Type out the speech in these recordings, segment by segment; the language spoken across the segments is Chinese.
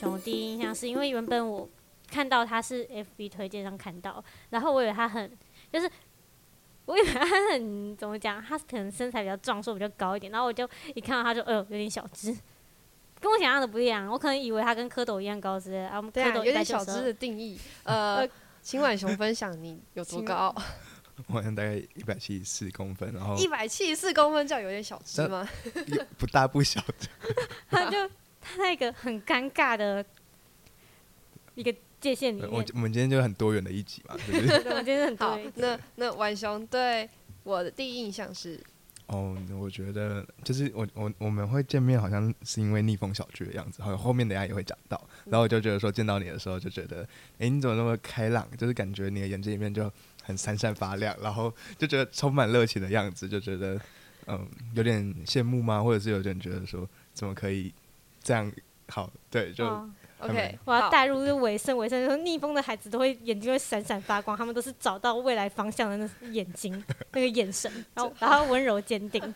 雄第一印象是因为原本我看到他是 FB 推荐上看到，然后我以为他很就是。我以为他很怎么讲，他可能身材比较壮硕，比较高一点。然后我就一看到他就，哎呦，有点小只，跟我想象的不一样。我可能以为他跟蝌蚪一样高之类的。啊，对啊，蝌蚪有点小只的定义。呃，请婉雄分享你有多高？我好像大概一百七十四公分，然后一百七十四公分叫有点小只吗？不大不小的。他就他那个很尴尬的一个。界限里面，我我们今天就很多元的一集嘛，对不 对？我今天很多元。那那晚雄对我的第一印象是，哦，我觉得就是我我我们会见面，好像是因为逆风小聚的样子，好像后面等下也会讲到。然后我就觉得说见到你的时候，就觉得，哎，你怎么那么开朗？就是感觉你的眼睛里面就很闪闪发亮，然后就觉得充满热情的样子，就觉得嗯有点羡慕吗？或者是有点觉得说怎么可以这样好？对，就。OK，我要带入就尾声，尾声说逆风的孩子都会眼睛会闪闪发光，他们都是找到未来方向的那眼睛，那个眼神，然后然后温柔坚定。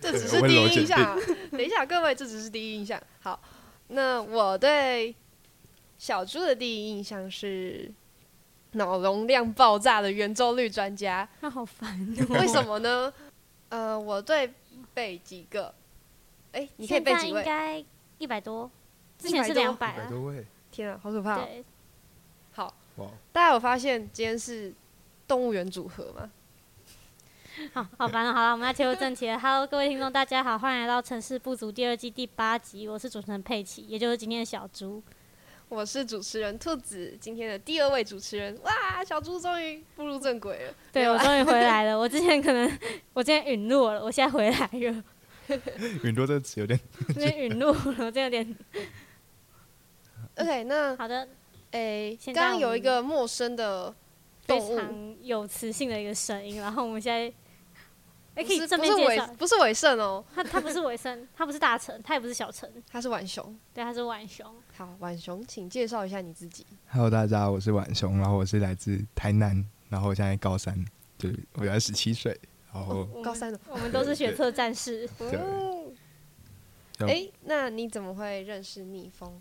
这只是第一印象，等一下各位，这只是第一印象。好，那我对小猪的第一印象是脑容量爆炸的圆周率专家。他好烦，为什么呢？呃，我对背几个，哎，你可以背几位？应该一百多。之前是两百多位，天啊，好可怕！对，好，大家有发现今天是动物园组合吗？好好烦了，好了，我们要切入正题了。Hello，各位听众，大家好，欢迎来到《城市不足》第二季第八集。我是主持人佩奇，也就是今天的小猪。我是主持人兔子，今天的第二位主持人。哇，小猪终于步入正轨了。对，我终于回来了。我之前可能我今天陨落了，我现在回来了。陨落这个词有点，有点陨落了，这有点。OK，那好的，诶，刚刚有一个陌生的非常有磁性的一个声音，然后我们现在，哎，可以正面介绍，不是伟盛哦，他他不是伟盛，他不是大成，他也不是小成，他是晚熊，对，他是晚熊。好，晚熊，请介绍一下你自己。Hello，大家，我是晚雄，然后我是来自台南，然后我现在高三，对，我原来十七岁，然后高三的，我们都是学测战士。哦，哎，那你怎么会认识逆风？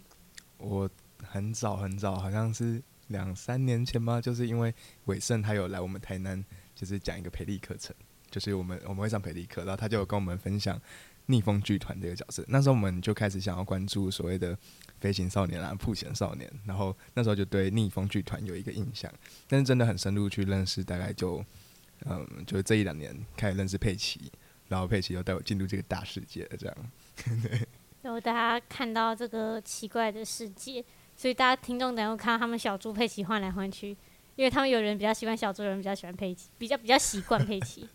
我很早很早，好像是两三年前吧，就是因为伟盛他有来我们台南，就是讲一个培力课程，就是我们我们会上培力课，然后他就有跟我们分享逆风剧团这个角色。那时候我们就开始想要关注所谓的飞行少年啊、破险少年，然后那时候就对逆风剧团有一个印象，但是真的很深入去认识，大概就嗯，就是这一两年开始认识佩奇，然后佩奇又带我进入这个大世界，这样。然后大家看到这个奇怪的世界，所以大家听众等会看到他们小猪佩奇换来换去，因为他们有人比较喜欢小猪，有人比较喜欢佩奇，比较比较习惯佩奇，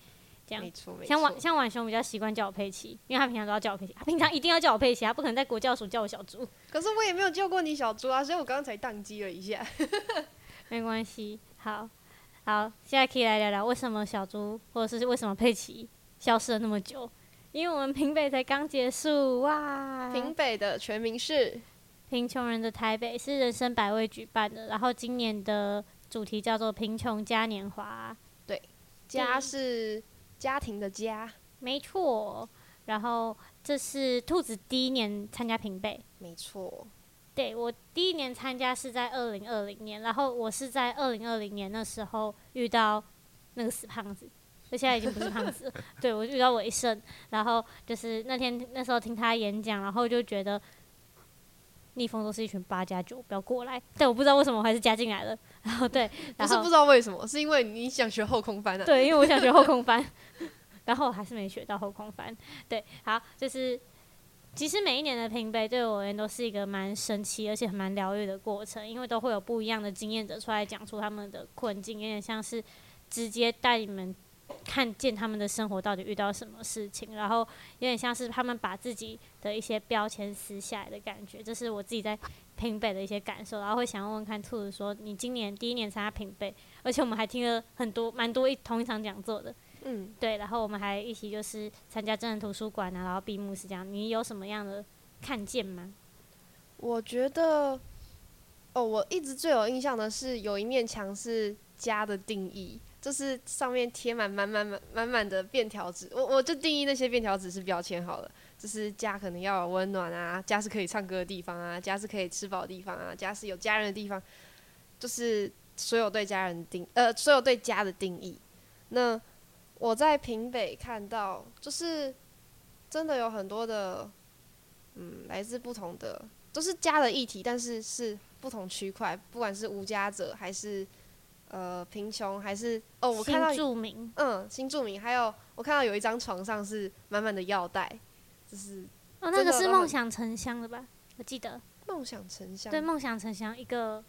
这样。没错，像晚像晚熊比较习惯叫我佩奇，因为他平常都要叫我佩奇，他平常一定要叫我佩奇，他不可能在国教署叫我小猪。可是我也没有叫过你小猪啊，所以我刚刚才宕机了一下。没关系，好，好，现在可以来聊聊为什么小猪或者是为什么佩奇消失了那么久。因为我们平北才刚结束哇！平北的全名是贫穷人的台北，是人生百味举办的。然后今年的主题叫做“贫穷嘉年华”。对，家是家庭的家，没错。然后这是兔子第一年参加平北，没错。对我第一年参加是在二零二零年，然后我是在二零二零年那时候遇到那个死胖子。我现在已经不是胖子，对我遇到伟盛，然后就是那天那时候听他演讲，然后就觉得逆风都是一群八加九，不要过来。但我不知道为什么我还是加进来了。然后对，不是不知道为什么，是因为你想学后空翻的。对，因为我想学后空翻，然后还是没学到后空翻。对，好，就是其实每一年的评杯对我而言都是一个蛮神奇而且蛮疗愈的过程，因为都会有不一样的经验者出来讲出他们的困境，有点像是直接带你们。看见他们的生活到底遇到什么事情，然后有点像是他们把自己的一些标签撕下来的感觉，这是我自己在平北的一些感受。然后会想问问看兔子说：“你今年第一年参加平北，而且我们还听了很多蛮多一同一场讲座的，嗯，对，然后我们还一起就是参加真人图书馆啊，然后闭幕式这样。你有什么样的看见吗？”我觉得，哦，我一直最有印象的是有一面墙是家的定义。就是上面贴满满满满满满的便条纸，我我就定义那些便条纸是标签好了。就是家可能要有温暖啊，家是可以唱歌的地方啊，家是可以吃饱的地方啊，家是有家人的地方，就是所有对家人定呃，所有对家的定义。那我在平北看到，就是真的有很多的，嗯，来自不同的，都是家的议题，但是是不同区块，不管是无家者还是呃贫穷，还是哦，我看到住民，嗯，新住民，还有我看到有一张床上是满满的药袋。就是哦，那个是梦想城乡的吧？我记得梦想城乡。对，梦想城乡一个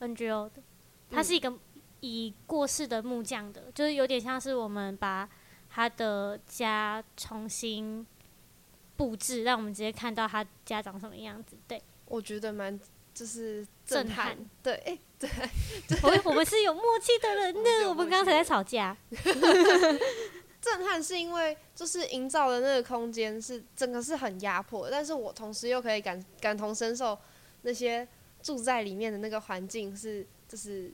NGO 的，它是一个已过世的木匠的，就是有点像是我们把他的家重新布置，让我们直接看到他家长什么样子。对，我觉得蛮就是震撼。对，哎，对，我我们是有默契的人呢。我们刚才在吵架。震撼是因为就是营造的那个空间是整个是很压迫，但是我同时又可以感感同身受那些住在里面的那个环境是就是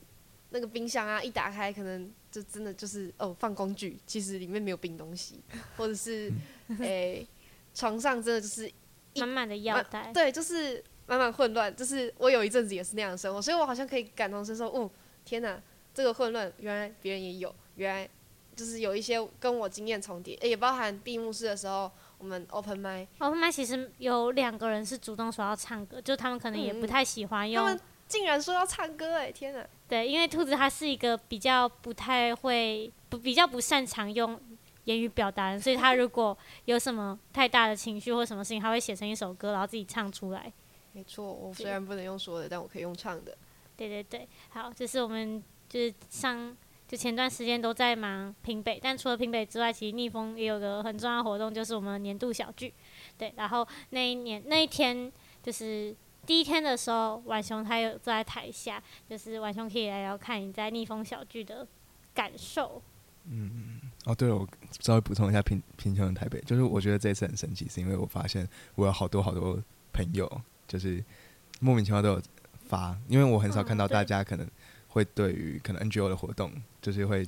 那个冰箱啊一打开可能就真的就是哦放工具，其实里面没有冰东西，或者是 诶床上真的就是满满的药袋，对，就是满满混乱，就是我有一阵子也是那样的生活，所以我好像可以感同身受。哦，天哪，这个混乱原来别人也有，原来。就是有一些跟我经验重叠，也包含闭幕式的时候，我们 open m i open m i 其实有两个人是主动说要唱歌，就他们可能也不太喜欢用。竟然说要唱歌，哎，天哪！对，因为兔子它是一个比较不太会，不比较不擅长用言语表达，所以他如果有什么太大的情绪或什么事情，他会写成一首歌，然后自己唱出来。没错，我虽然不能用说的，但我可以用唱的。对对对，好，这是我们就是上。就前段时间都在忙平北，但除了平北之外，其实逆风也有个很重要的活动，就是我们年度小聚。对，然后那一年那一天就是第一天的时候，婉雄他有坐在台下，就是婉雄可以来聊看你在逆风小聚的感受。嗯，哦，对了，我稍微补充一下贫贫穷的台北，就是我觉得这次很神奇，是因为我发现我有好多好多朋友，就是莫名其妙都有发，因为我很少看到大家可能。会对于可能 NGO 的活动，就是会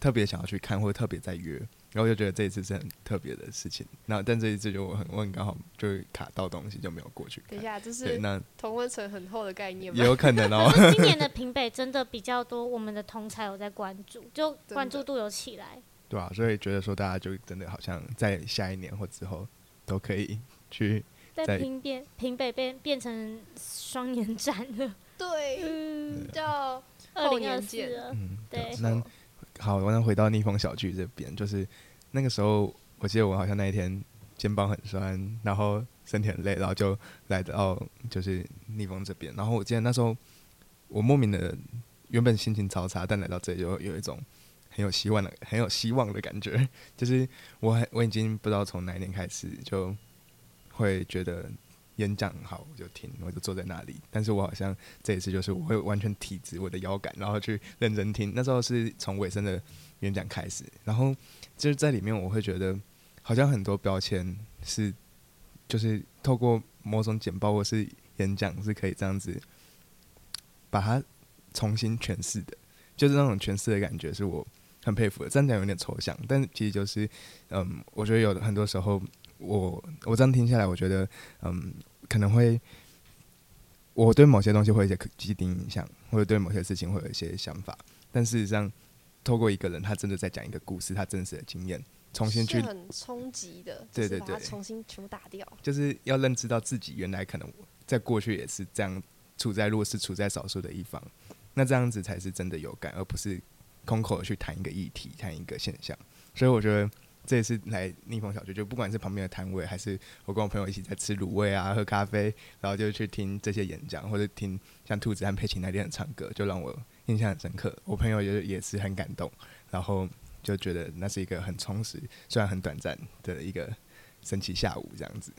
特别想要去看，或者特别在约，然后就觉得这一次是很特别的事情。那但这一次就我很我很刚好就卡到东西，就没有过去。等一下，这是那同温层很厚的概念吗？也有可能哦。今年的平北真的比较多，我们的同才有在关注，就关注度有起来。对啊，所以觉得说大家就真的好像在下一年或之后都可以去在平变平北变变成双年展了。对，嗯，叫。二零二四，嗯，对。那好，我能回到逆风小聚这边，就是那个时候，我记得我好像那一天肩膀很酸，然后身体很累，然后就来到就是逆风这边。然后我记得那时候我莫名的原本心情超差，但来到这里就有一种很有希望的、很有希望的感觉。就是我很我已经不知道从哪一年开始就会觉得。演讲好，我就听，我就坐在那里。但是我好像这一次就是我会完全体直我的腰杆，然后去认真听。那时候是从尾声的演讲开始，然后就是在里面我会觉得好像很多标签是，就是透过某种简报或是演讲是可以这样子把它重新诠释的，就是那种诠释的感觉是我很佩服的。这样讲有点抽象，但其实就是嗯，我觉得有很多时候。我我这样听下来，我觉得，嗯，可能会，我对某些东西会有一些既定印象，或者对某些事情会有一些想法，但事实上，透过一个人，他真的在讲一个故事，他真实的经验，重新去很冲击的，对对对，重新全部打掉，就是要认知到自己原来可能在过去也是这样，处在弱势、处在少数的一方，那这样子才是真的有感，而不是空口去谈一个议题、谈一个现象，所以我觉得。这一次来逆风小聚，就不管是旁边的摊位，还是我跟我朋友一起在吃卤味啊、喝咖啡，然后就去听这些演讲，或者听像兔子和佩奇那天的唱歌，就让我印象很深刻。我朋友也也是很感动，然后就觉得那是一个很充实，虽然很短暂的一个神奇下午这样子。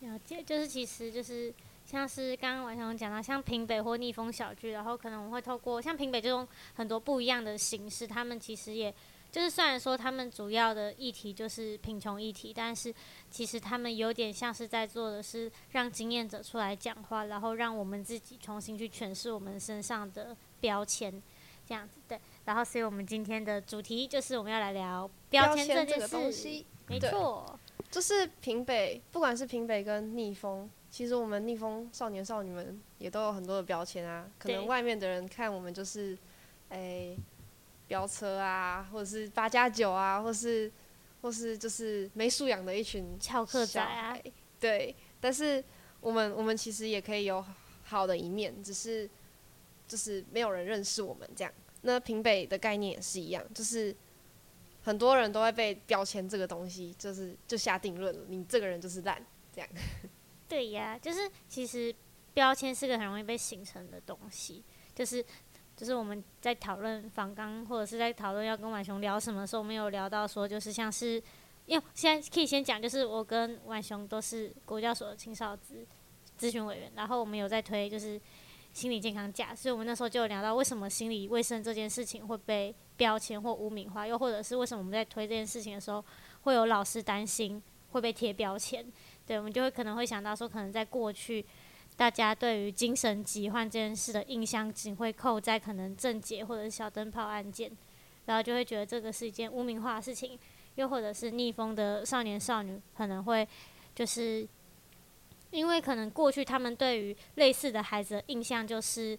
了解，就是其实就是像是刚刚晚上讲到，像平北或逆风小聚，然后可能我们会透过像平北这种很多不一样的形式，他们其实也。就是虽然说他们主要的议题就是贫穷议题，但是其实他们有点像是在做的是让经验者出来讲话，然后让我们自己重新去诠释我们身上的标签，这样子对。然后所以我们今天的主题就是我们要来聊标签这件事，没错。就是平北，不管是平北跟逆风，其实我们逆风少年少女们也都有很多的标签啊。可能外面的人看我们就是，诶，飙车啊，或者是八加九啊，或是或是就是没素养的一群翘课仔啊。对，但是我们我们其实也可以有好的一面，只是就是没有人认识我们这样。那平北的概念也是一样，就是很多人都会被标签这个东西，就是就下定论了，你这个人就是烂，这样。对呀，就是其实标签是个很容易被形成的东西，就是就是我们在讨论仿纲或者是在讨论要跟婉雄聊什么的时候，我们有聊到说，就是像是因为现在可以先讲，就是我跟婉雄都是国教所的青少咨咨询委员，然后我们有在推就是。心理健康假，所以我们那时候就有聊到为什么心理卫生这件事情会被标签或污名化，又或者是为什么我们在推这件事情的时候，会有老师担心会被贴标签。对，我们就会可能会想到说，可能在过去，大家对于精神疾患这件事的印象，只会扣在可能症结或者小灯泡案件，然后就会觉得这个是一件污名化的事情，又或者是逆风的少年少女可能会就是。因为可能过去他们对于类似的孩子的印象就是，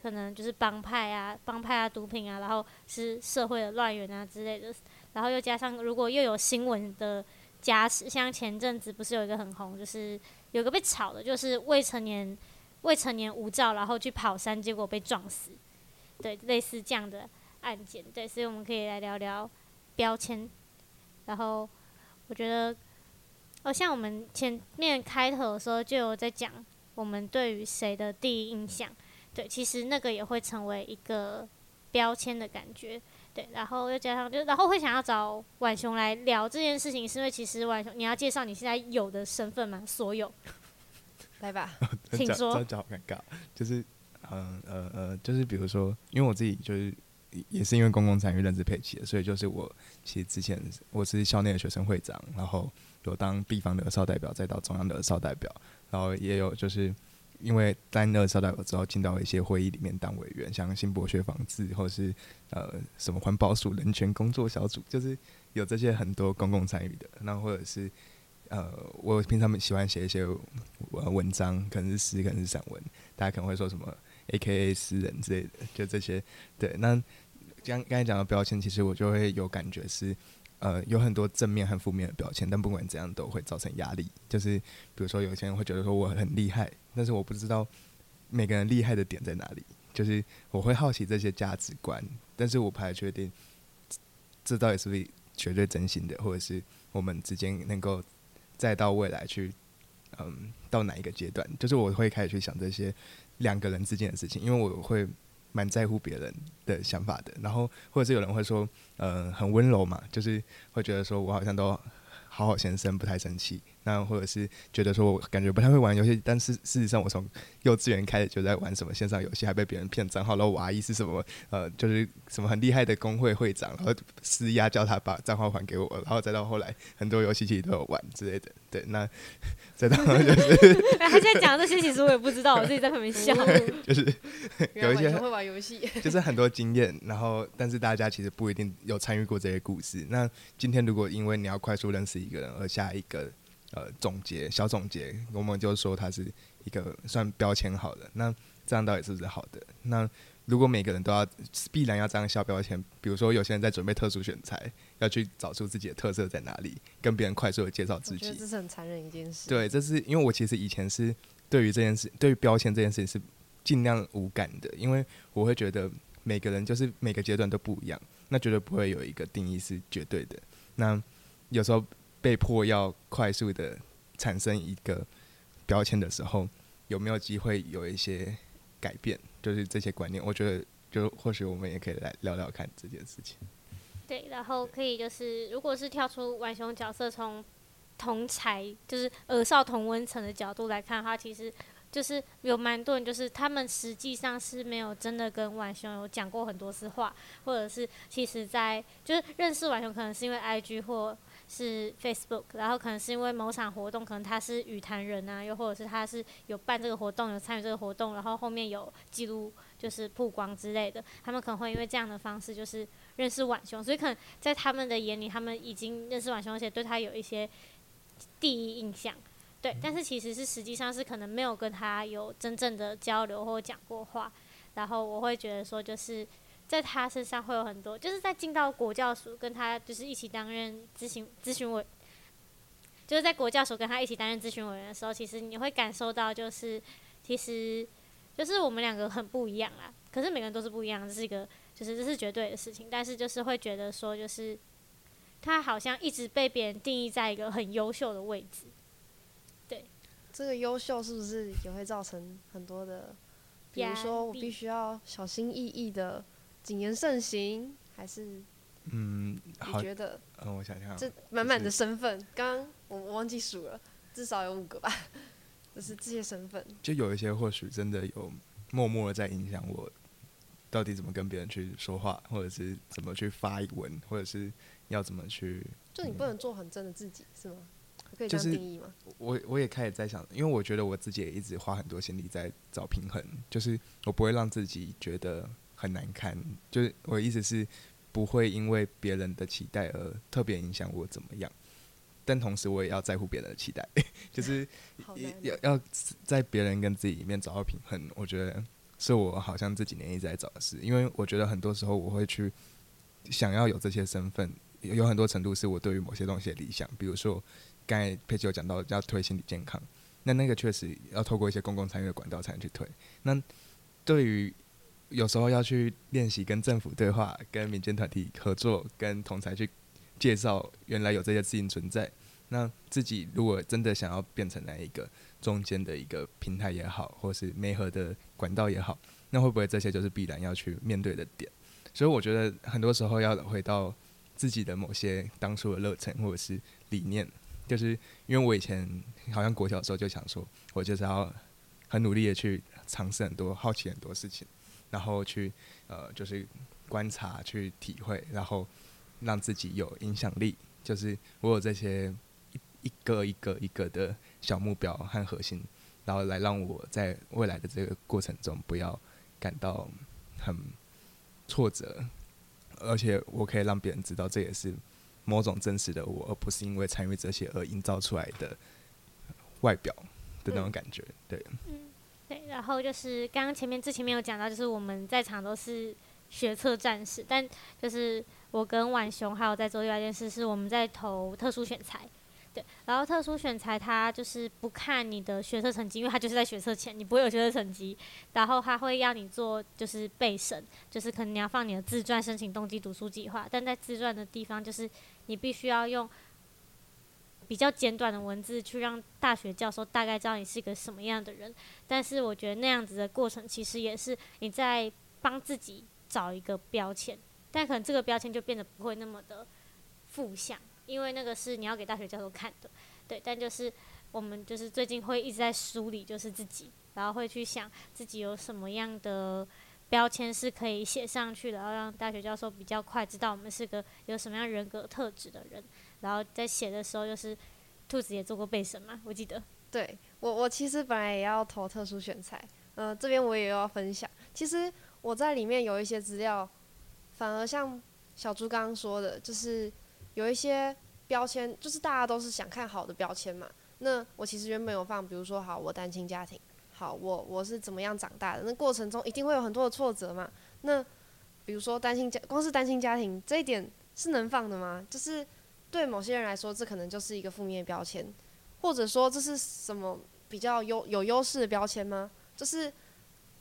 可能就是帮派啊、帮派啊、毒品啊，然后是社会的乱源啊之类的，然后又加上如果又有新闻的加持，像前阵子不是有一个很红，就是有个被炒的，就是未成年未成年无照然后去跑山，结果被撞死，对，类似这样的案件，对，所以我们可以来聊聊标签，然后我觉得。哦，像我们前面开头的时候就有在讲，我们对于谁的第一印象，对，其实那个也会成为一个标签的感觉，对，然后又加上就，然后会想要找婉雄来聊这件事情，是因为其实婉雄你要介绍你现在有的身份吗？所有，来吧，请说。这好尴尬，就是，嗯呃呃，就是比如说，因为我自己就是也是因为公共参与认知配齐的，所以就是我其实之前我是校内的学生会长，然后。有当地方的少代表，再到中央的少代表，然后也有就是因为担任少代表之后，进到一些会议里面当委员，像新博学防治，或是呃什么环保署人权工作小组，就是有这些很多公共参与的。那或者是呃，我平常喜欢写一些呃文章，可能是诗，可能是散文，大家可能会说什么 A K A 诗人之类的，就这些。对，那刚刚才讲的标签，其实我就会有感觉是。呃，有很多正面和负面的标签，但不管怎样都会造成压力。就是比如说，有些人会觉得说我很厉害，但是我不知道每个人厉害的点在哪里。就是我会好奇这些价值观，但是我不太确定这到底是不是绝对真心的，或者是我们之间能够再到未来去，嗯，到哪一个阶段？就是我会开始去想这些两个人之间的事情，因为我会。蛮在乎别人的想法的，然后或者是有人会说，呃，很温柔嘛，就是会觉得说我好像都好好先生，不太生气。那或者是觉得说我感觉不太会玩游戏，但是事实上我从幼稚园开始就在玩什么线上游戏，还被别人骗账号。然后我阿姨是什么呃，就是什么很厉害的工会会长，然后施压叫他把账号还给我，然后再到后来很多游戏其实都有玩之类的。对，那再到 就是，他现在讲这些其实我也不知道，我自己在旁边笑。就是有一些会玩游戏，就是很多经验，然后但是大家其实不一定有参与过这些故事。那今天如果因为你要快速认识一个人而下一个。呃，总结小总结，我们就说它是一个算标签好的。那这样到底是不是好的？那如果每个人都要必然要这样下标签，比如说有些人在准备特殊选材，要去找出自己的特色在哪里，跟别人快速的介绍自己，这是很残忍一件事。对，这是因为我其实以前是对于这件事，对于标签这件事情是尽量无感的，因为我会觉得每个人就是每个阶段都不一样，那绝对不会有一个定义是绝对的。那有时候。被迫要快速的产生一个标签的时候，有没有机会有一些改变？就是这些观念，我觉得就或许我们也可以来聊聊看这件事情。对，然后可以就是，如果是跳出浣熊角色，从同才就是耳少同温层的角度来看的话，其实。就是有蛮多人，就是他们实际上是没有真的跟婉雄有讲过很多次话，或者是其实在就是认识婉雄，可能是因为 IG 或是 Facebook，然后可能是因为某场活动，可能他是语坛人啊，又或者是他是有办这个活动，有参与这个活动，然后后面有记录就是曝光之类的，他们可能会因为这样的方式就是认识婉雄，所以可能在他们的眼里，他们已经认识婉雄，而且对他有一些第一印象。对，但是其实是实际上是可能没有跟他有真正的交流或讲过话，然后我会觉得说，就是在他身上会有很多，就是在进到国教署跟他就是一起担任咨询咨询委，就是在国教署跟他一起担任咨询委员的时候，其实你会感受到，就是其实就是我们两个很不一样啦，可是每个人都是不一样，这是一个就是这是绝对的事情，但是就是会觉得说，就是他好像一直被别人定义在一个很优秀的位置。对这个优秀是不是也会造成很多的？比如说，我必须要小心翼翼的谨言慎行，还是？嗯，你觉得？嗯，我想想，这满满的身份，刚刚我我忘记数了，至少有五个吧。就是这些身份，就有一些或许真的有默默的在影响我，到底怎么跟别人去说话，或者是怎么去发一文，或者是要怎么去？就你不能做很真的自己，是吗？可以这样定义吗？我我也开始在想，因为我觉得我自己也一直花很多心力在找平衡，就是我不会让自己觉得很难看，就是我的意思是不会因为别人的期待而特别影响我怎么样，但同时我也要在乎别人的期待，就是要要在别人跟自己里面找到平衡。我觉得是我好像这几年一直在找的事，因为我觉得很多时候我会去想要有这些身份，有很多程度是我对于某些东西的理想，比如说。刚才佩奇有讲到要推心理健康，那那个确实要透过一些公共参与的管道才能去推。那对于有时候要去练习跟政府对话、跟民间团体合作、跟同才去介绍原来有这些事情存在，那自己如果真的想要变成那一个中间的一个平台也好，或是媒合的管道也好，那会不会这些就是必然要去面对的点？所以我觉得很多时候要回到自己的某些当初的热忱或者是理念。就是因为我以前好像国小的时候就想说，我就是要很努力的去尝试很多、好奇很多事情，然后去呃，就是观察、去体会，然后让自己有影响力。就是我有这些一一个一个一个的小目标和核心，然后来让我在未来的这个过程中不要感到很挫折，而且我可以让别人知道这也是。某种真实的我，而不是因为参与这些而营造出来的外表的那种感觉，对。嗯，对。然后就是刚刚前面之前没有讲到，就是我们在场都是学测战士，但就是我跟婉雄还有在做另外一件事，是我们在投特殊选材。对，然后特殊选材它就是不看你的学测成绩，因为它就是在学测前你不会有学测成绩，然后他会要你做就是备审，就是可能你要放你的自传申请动机读书计划，但在自传的地方就是你必须要用比较简短的文字去让大学教授大概知道你是一个什么样的人，但是我觉得那样子的过程其实也是你在帮自己找一个标签，但可能这个标签就变得不会那么的负向。因为那个是你要给大学教授看的，对，但就是我们就是最近会一直在梳理，就是自己，然后会去想自己有什么样的标签是可以写上去的，然后让大学教授比较快知道我们是个有什么样人格特质的人。然后在写的时候，就是兔子也做过背审嘛，我记得。对我，我其实本来也要投特殊选材，嗯，这边我也要分享。其实我在里面有一些资料，反而像小猪刚刚说的，就是。有一些标签，就是大家都是想看好的标签嘛。那我其实原本有放，比如说，好，我单亲家庭，好，我我是怎么样长大的？那过程中一定会有很多的挫折嘛。那比如说单亲家，光是单亲家庭这一点是能放的吗？就是对某些人来说，这可能就是一个负面标签，或者说这是什么比较优有优势的标签吗？就是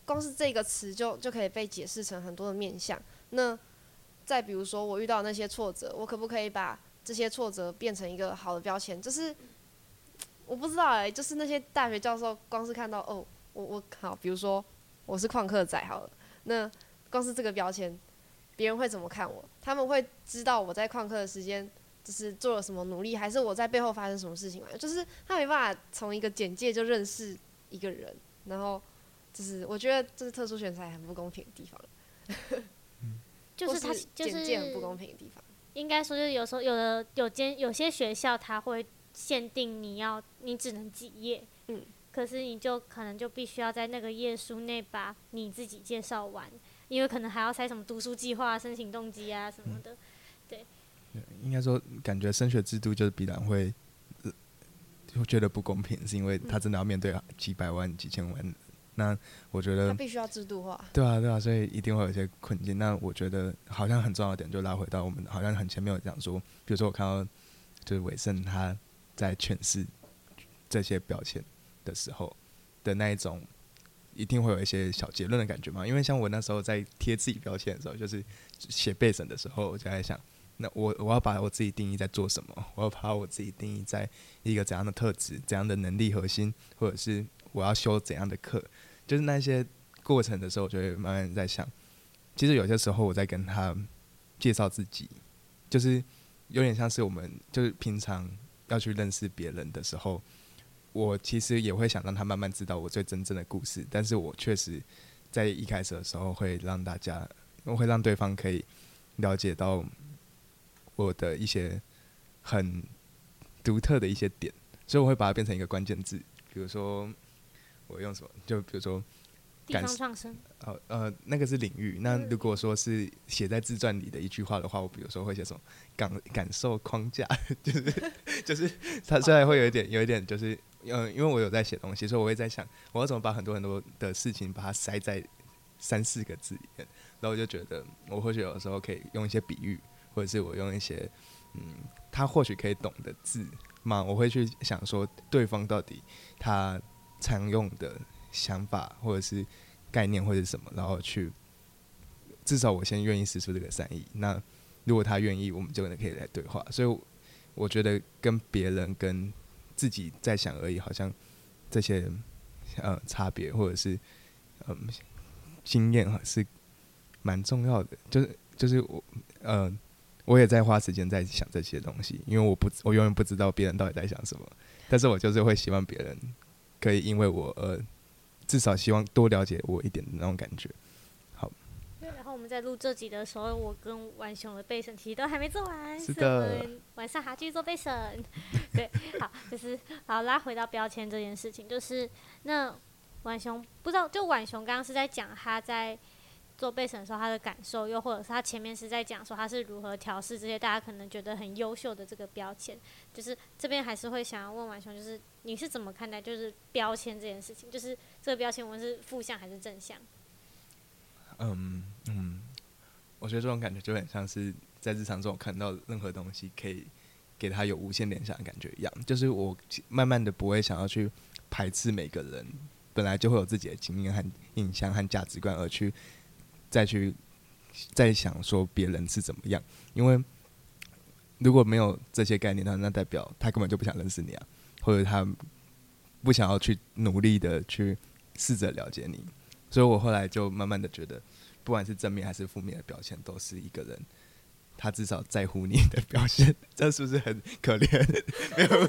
光是这个词就就可以被解释成很多的面向。那再比如说，我遇到那些挫折，我可不可以把这些挫折变成一个好的标签？就是我不知道哎，就是那些大学教授，光是看到哦，我我好，比如说我是旷课仔好了，那光是这个标签，别人会怎么看我？他们会知道我在旷课的时间就是做了什么努力，还是我在背后发生什么事情吗？就是他没办法从一个简介就认识一个人，然后就是我觉得这是特殊选材很不公平的地方。就是他就是很不公平的地方。应该说，就是有时候有的有间有些学校，他会限定你要你只能几页，嗯，可是你就可能就必须要在那个页数内把你自己介绍完，因为可能还要塞什么读书计划、申请动机啊什么的，对。应该说，感觉升学制度就是必然会就觉得不公平，是因为他真的要面对几百万、几千万。那我觉得他必须要制度化。对啊，对啊，所以一定会有一些困境。那我觉得好像很重要的点，就拉回到我们好像很前面有讲说，比如说我看到就是伟盛他在诠释这些标签的时候的那一种，一定会有一些小结论的感觉嘛。因为像我那时候在贴自己标签的时候，就是写备审的时候，我就在想，那我我要把我自己定义在做什么？我要把我自己定义在一个怎样的特质、怎样的能力核心，或者是我要修怎样的课？就是那些过程的时候，我就会慢慢在想，其实有些时候我在跟他介绍自己，就是有点像是我们就是平常要去认识别人的时候，我其实也会想让他慢慢知道我最真正的故事，但是我确实在一开始的时候会让大家，我会让对方可以了解到我的一些很独特的一些点，所以我会把它变成一个关键字，比如说。我用什么？就比如说，地方创生。哦，呃，那个是领域。那如果说是写在自传里的一句话的话，我比如说会写什么感感受框架，就是 就是它虽然会有一点有一点，就是嗯，因为我有在写东西，所以我会在想，我要怎么把很多很多的事情把它塞在三四个字里面。然后我就觉得，我或许有的时候可以用一些比喻，或者是我用一些嗯，他或许可以懂的字嘛，我会去想说，对方到底他。常用的想法或者是概念或者什么，然后去至少我先愿意使出这个善意。那如果他愿意，我们就可能可以来对话。所以我觉得跟别人跟自己在想而已，好像这些呃差别或者是嗯经验是蛮重要的。就是就是我呃我也在花时间在想这些东西，因为我不我永远不知道别人到底在想什么，但是我就是会希望别人。可以因为我呃，至少希望多了解我一点的那种感觉。好。对，然后我们在录这集的时候，我跟万雄的背审其实都还没做完，是的。晚上还继续做背审。对，好，就是好拉回到标签这件事情，就是那婉雄不知道，就婉雄刚刚是在讲他在。做备审的时候，他的感受，又或者是他前面是在讲说他是如何调试这些大家可能觉得很优秀的这个标签，就是这边还是会想要问完雄，就是你是怎么看待就是标签这件事情？就是这个标签，我们是负向还是正向？嗯嗯，我觉得这种感觉就很像是在日常中看到任何东西可以给他有无限联想的感觉一样，就是我慢慢的不会想要去排斥每个人本来就会有自己的经验和印象和价值观而去。再去再想说别人是怎么样，因为如果没有这些概念，的话那代表他根本就不想认识你啊，或者他不想要去努力的去试着了解你。所以我后来就慢慢的觉得，不管是正面还是负面的表现，都是一个人他至少在乎你的表现。这 是不是很可怜？没有，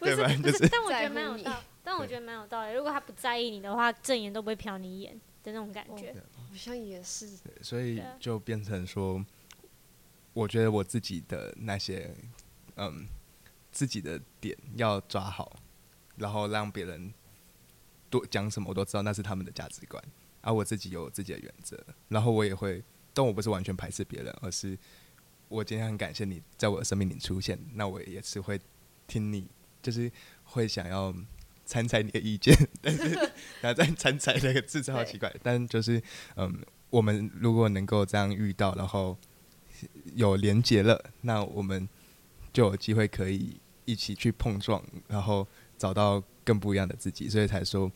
对吧？就是，但我觉得蛮有道，但我觉得蛮有道理。如果他不在意你的话，正眼都不会瞟你一眼的那种感觉。好像也是，所以就变成说，我觉得我自己的那些，嗯，自己的点要抓好，然后让别人多讲什么我都知道那是他们的价值观，而我自己有自己的原则，然后我也会，但我不是完全排斥别人，而是我今天很感谢你在我的生命里出现，那我也是会听你，就是会想要。参采你的意见，但是然后再参采那个字超奇怪，但就是嗯，我们如果能够这样遇到，然后有连接了，那我们就有机会可以一起去碰撞，然后找到更不一样的自己。所以才说，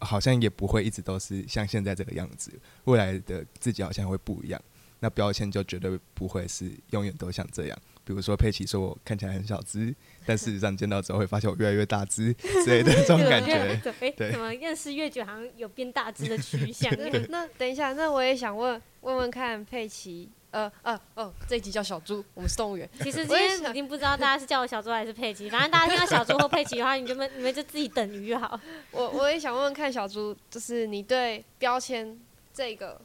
好像也不会一直都是像现在这个样子，未来的自己好像会不一样。那标签就绝对不会是永远都像这样。比如说佩奇说我看起来很小只，但事实上见到之后会发现我越来越大只之类的 这种感觉。对，怎么认识越久好像有变大只的趋向？那等一下，那我也想问问问看佩奇，呃呃哦，这一集叫小猪，我们是动物园。其实今天已经不知道大家是叫我小猪还是佩奇，反正大家听到小猪或佩奇的话，你们你们就自己等于就好。我我也想问问看小猪，就是你对标签这个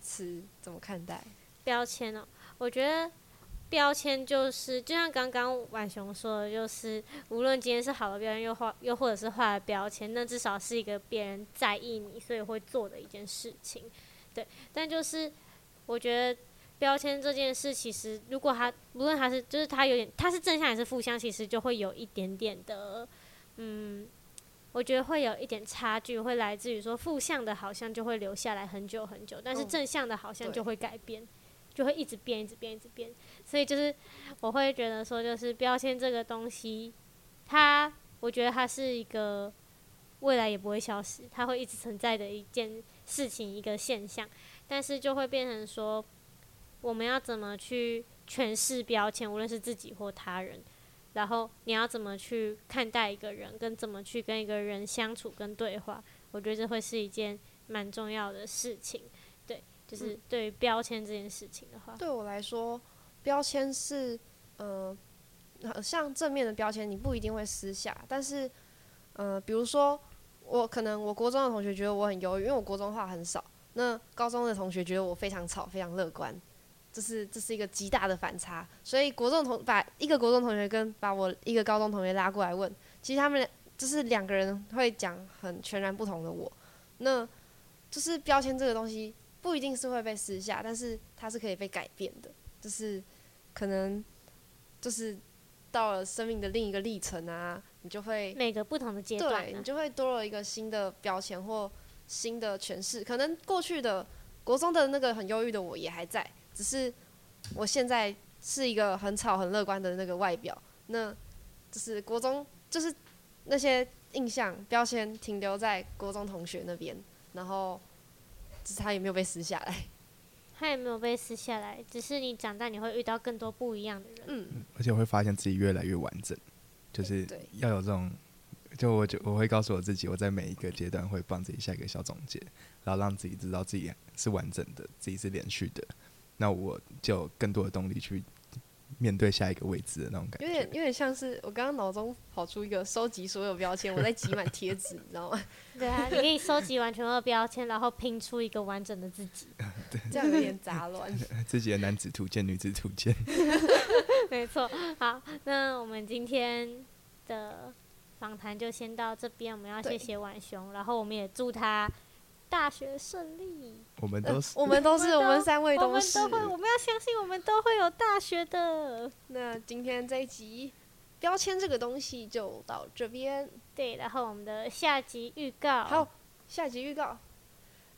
词怎么看待？标签哦，我觉得标签就是，就像刚刚婉雄说的，就是无论今天是好的标签，又坏又或者是坏的标签，那至少是一个别人在意你，所以会做的一件事情。对，但就是我觉得标签这件事，其实如果它无论它是就是它有点它是正向还是负向，其实就会有一点点的，嗯，我觉得会有一点差距，会来自于说负向的好像就会留下来很久很久，但是正向的好像就会改变，就会一直变，一直变，一直变。所以就是我会觉得说，就是标签这个东西，它我觉得它是一个未来也不会消失，它会一直存在的一件事情，一个现象，但是就会变成说。我们要怎么去诠释标签，无论是自己或他人，然后你要怎么去看待一个人，跟怎么去跟一个人相处跟对话，我觉得这会是一件蛮重要的事情。对，就是对于标签这件事情的话，对我来说，标签是呃，像正面的标签，你不一定会撕下，但是呃，比如说我可能我国中的同学觉得我很忧郁，因为我国中话很少，那高中的同学觉得我非常吵，非常乐观。这是这是一个极大的反差，所以国中同把一个国中同学跟把我一个高中同学拉过来问，其实他们就是两个人会讲很全然不同的我，那就是标签这个东西不一定是会被撕下，但是它是可以被改变的，就是可能就是到了生命的另一个历程啊，你就会每个不同的阶段，对你就会多了一个新的标签或新的诠释，可能过去的国中的那个很忧郁的我也还在。只是我现在是一个很吵、很乐观的那个外表，那就是国中，就是那些印象标签停留在国中同学那边，然后只是他也没有被撕下来，他也没有被撕下来，只是你长大你会遇到更多不一样的人，嗯，而且会发现自己越来越完整，就是要有这种，就我就我会告诉我自己，我在每一个阶段会帮自己下一个小总结，然后让自己知道自己是完整的，自己是连续的。那我就有更多的动力去面对下一个位置的那种感觉，有点有点像是我刚刚脑中跑出一个收集所有标签，我在挤满贴纸，你知道吗？对啊，你可以收集完全的标签，然后拼出一个完整的自己。对，这样有点杂乱。自己的男子图鉴、女子图鉴。没错。好，那我们今天的访谈就先到这边，我们要谢谢婉雄，然后我们也祝他。大学顺利，我们都是，我们都是，我们三位都是，我们都会，我们要相信我们都会有大学的。那今天这一集标签这个东西就到这边，对，然后我们的下集预告，好，下集预告，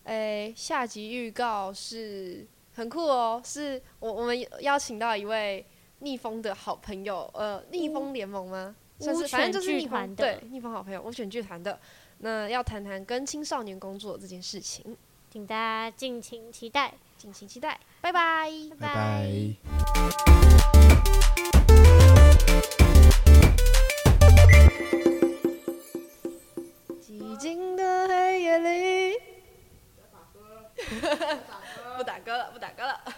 诶，下集预告是很酷哦，是我我们邀请到一位逆风的好朋友，呃，逆风联盟吗？算是，反正就是逆风，对，逆风好朋友，我选剧团的。那要谈谈跟青少年工作这件事情，请大家敬请期待，敬请期待，拜拜，拜拜。寂静的黑夜里，不打歌了，不打歌了。